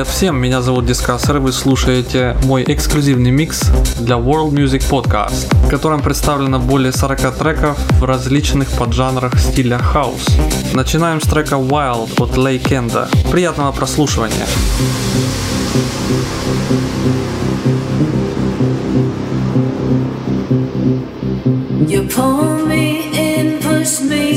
Привет всем, меня зовут Дискассер, вы слушаете мой эксклюзивный микс для World Music Podcast, в котором представлено более 40 треков в различных поджанрах стиля хаус. Начинаем с трека Wild от Лей Кенда. Приятного прослушивания! You pull me in, push me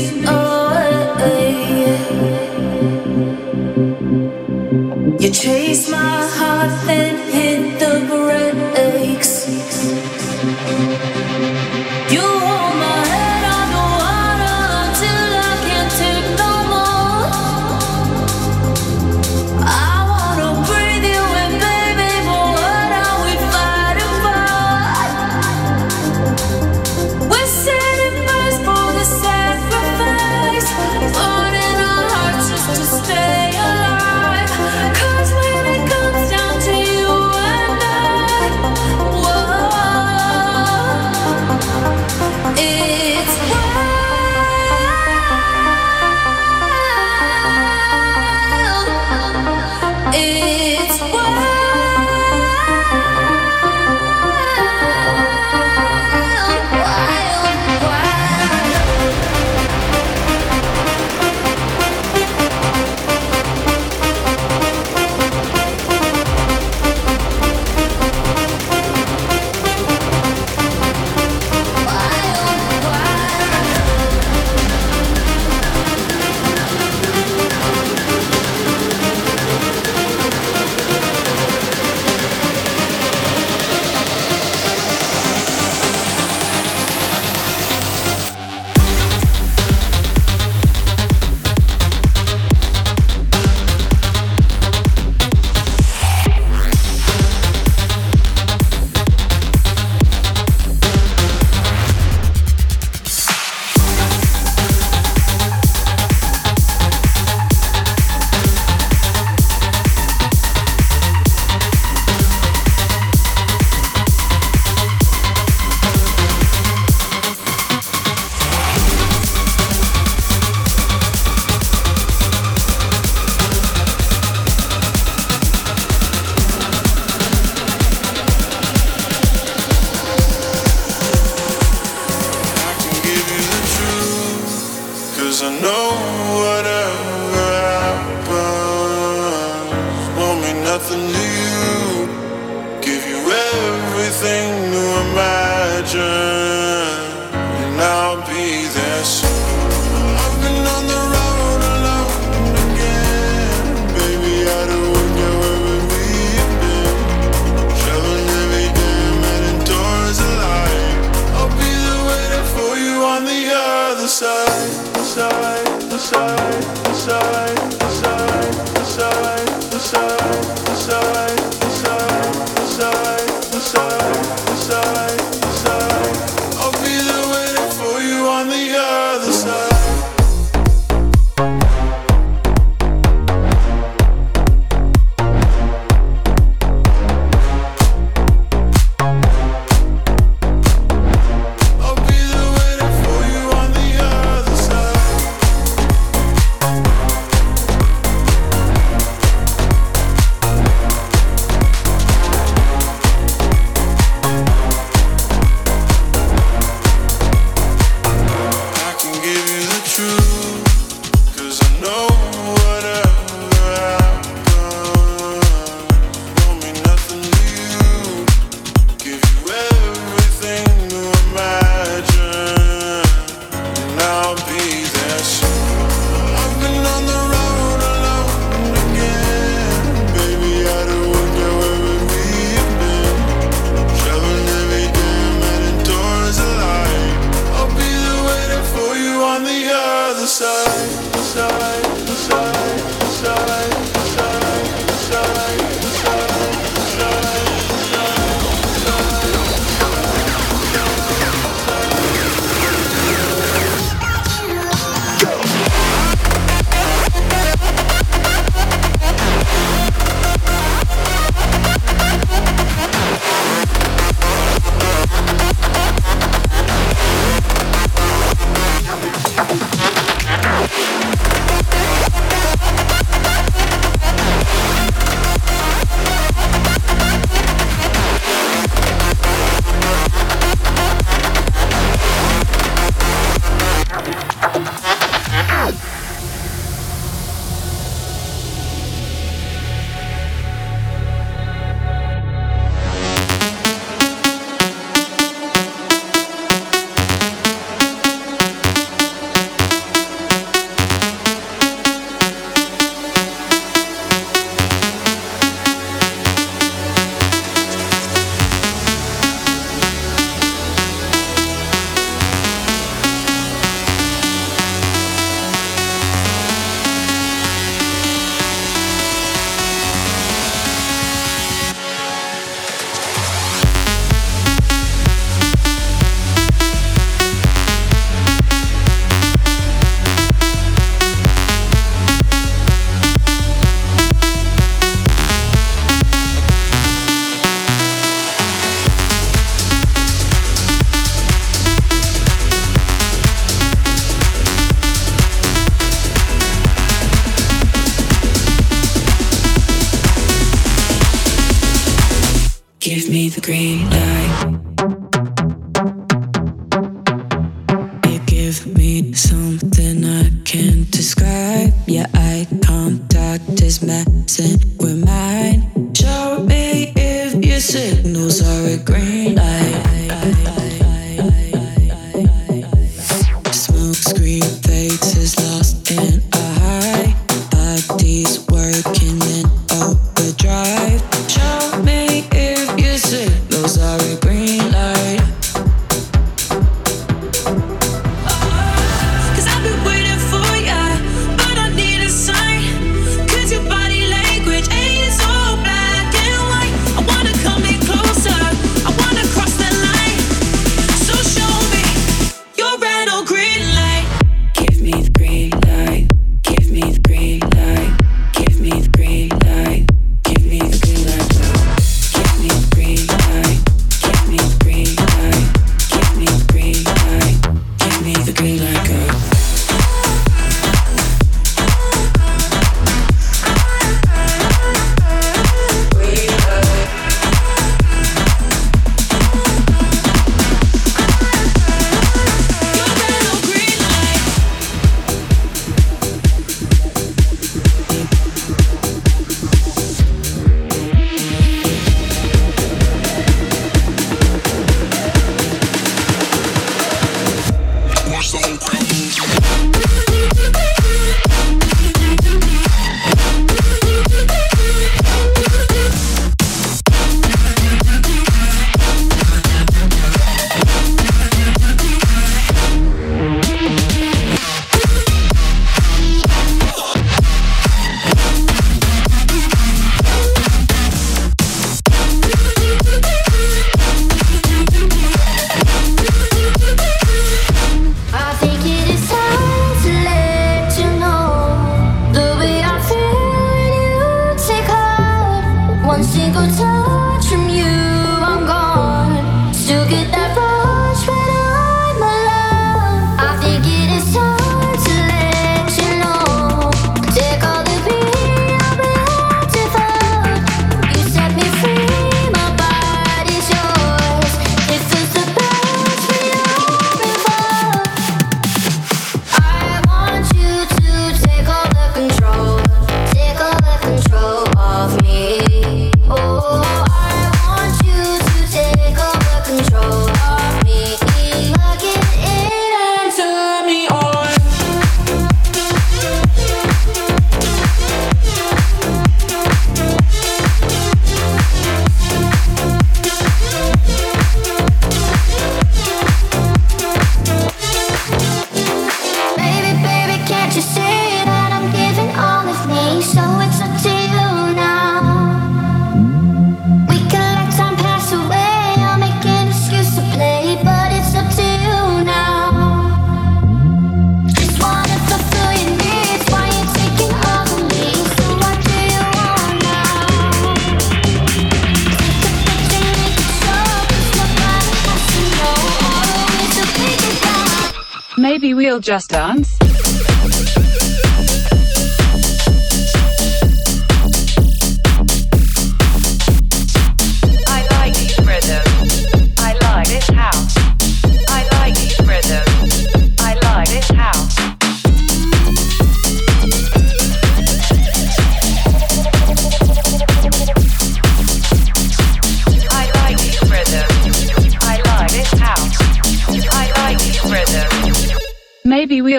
just dance.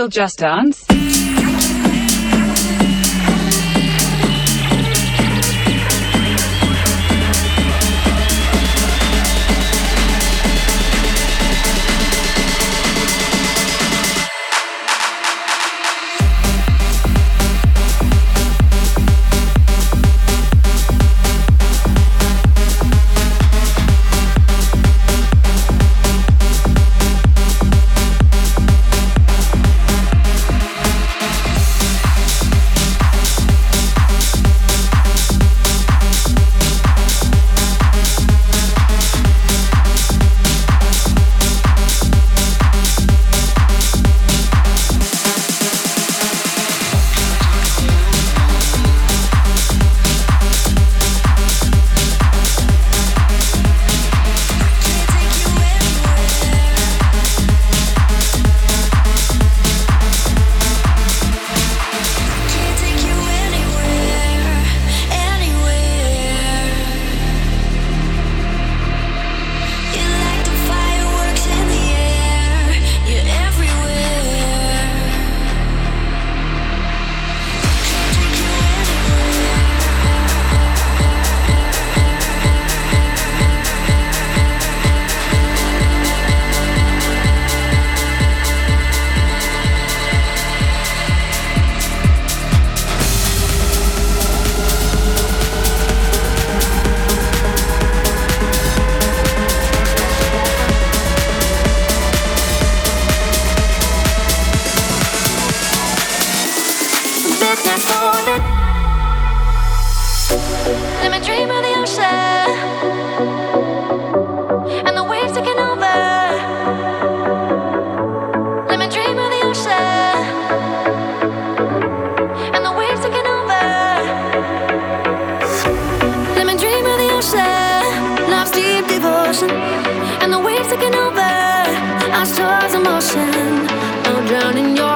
just dance. running your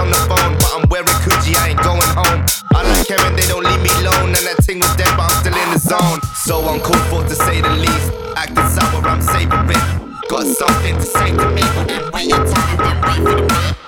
on the phone, but I'm wearing coochie, I ain't going home. I like Kevin, they don't leave me alone, and that thing was dead, but I'm still in the zone. So I'm cool for to say the least, acting sour, I'm savoring. Got something to say to me, and wait you're tired, then wait for the beat.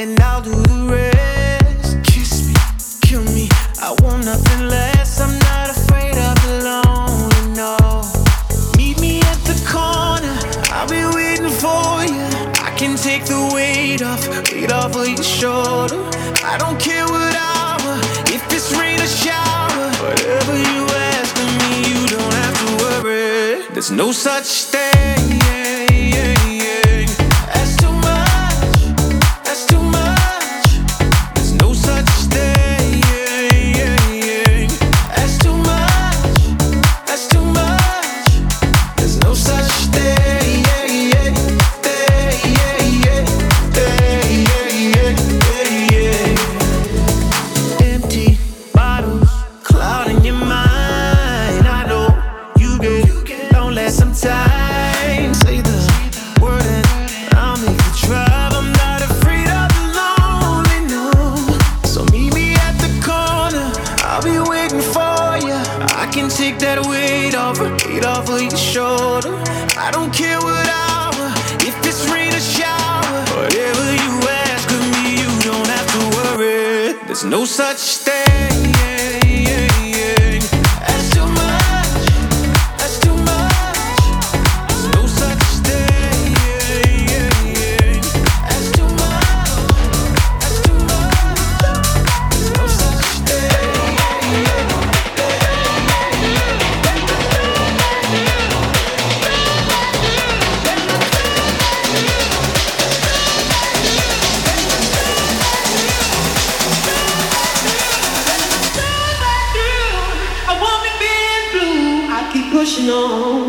and I'll do know.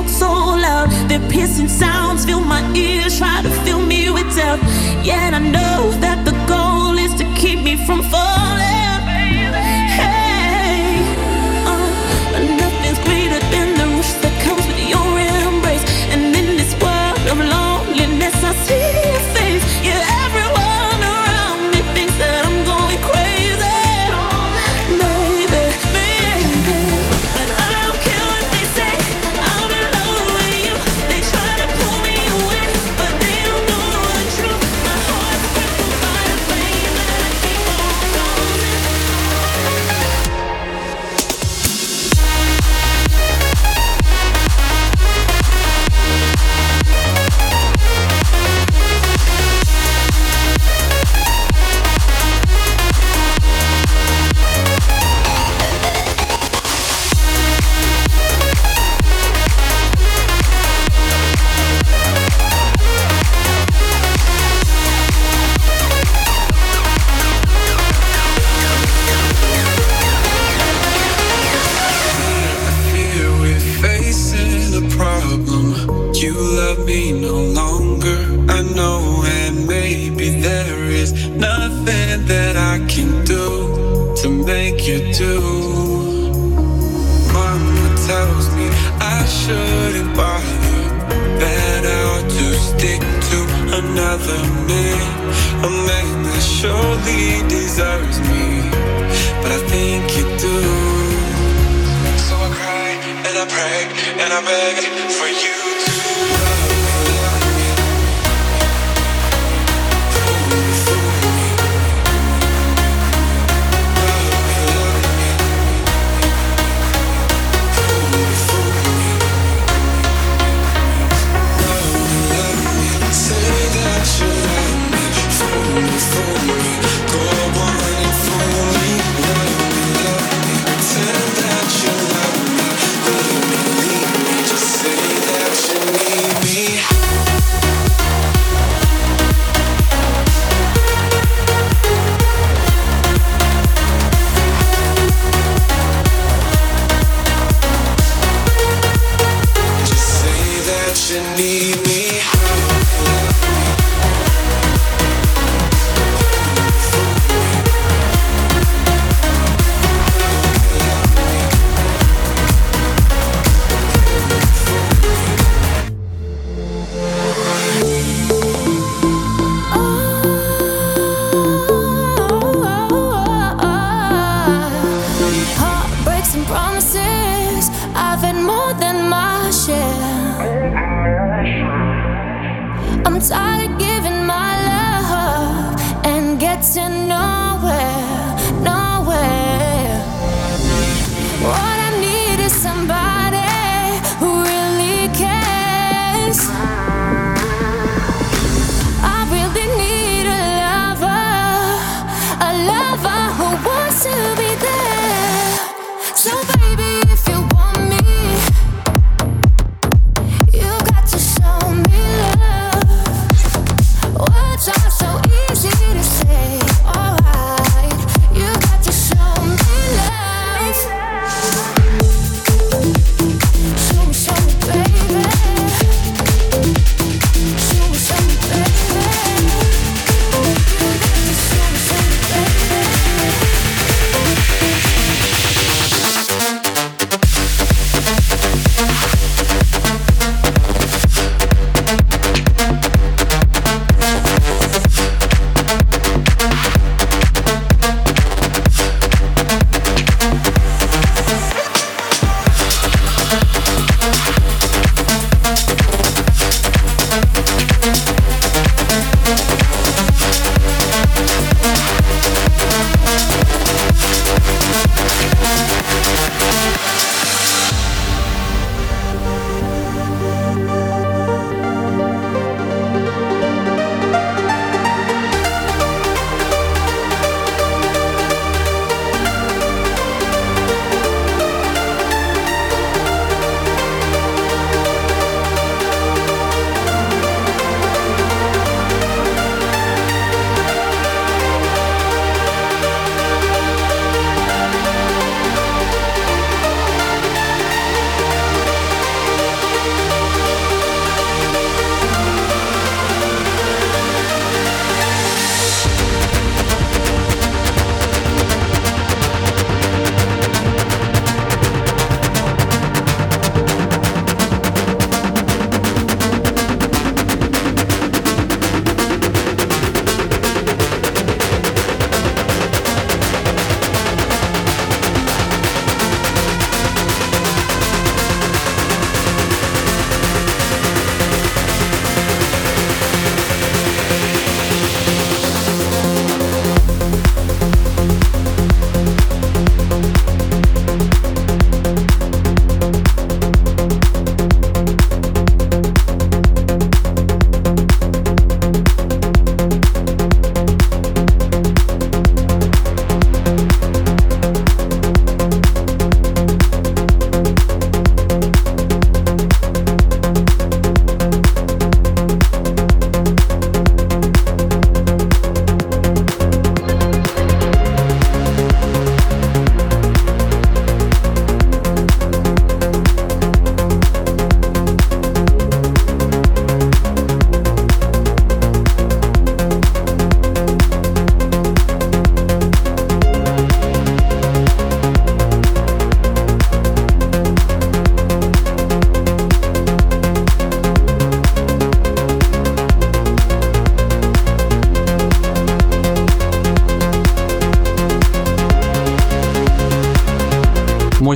spoke so loud. Their piercing sounds fill my ears, try to fill me with doubt. Yet I know that the goal is to keep me from falling.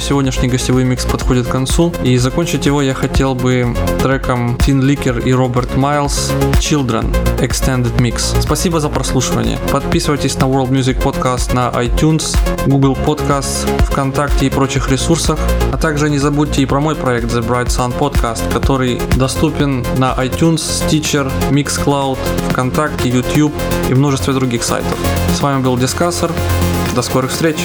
Сегодняшний гостевой микс подходит к концу, и закончить его я хотел бы треком Tin Licker и Роберт Майлз Children Extended Mix. Спасибо за прослушивание. Подписывайтесь на World Music Podcast на iTunes, Google Podcasts, ВКонтакте и прочих ресурсах. А также не забудьте и про мой проект The Bright Sun Podcast, который доступен на iTunes, Stitcher, Mixcloud, ВКонтакте, YouTube и множестве других сайтов. С вами был Дискассер. До скорых встреч!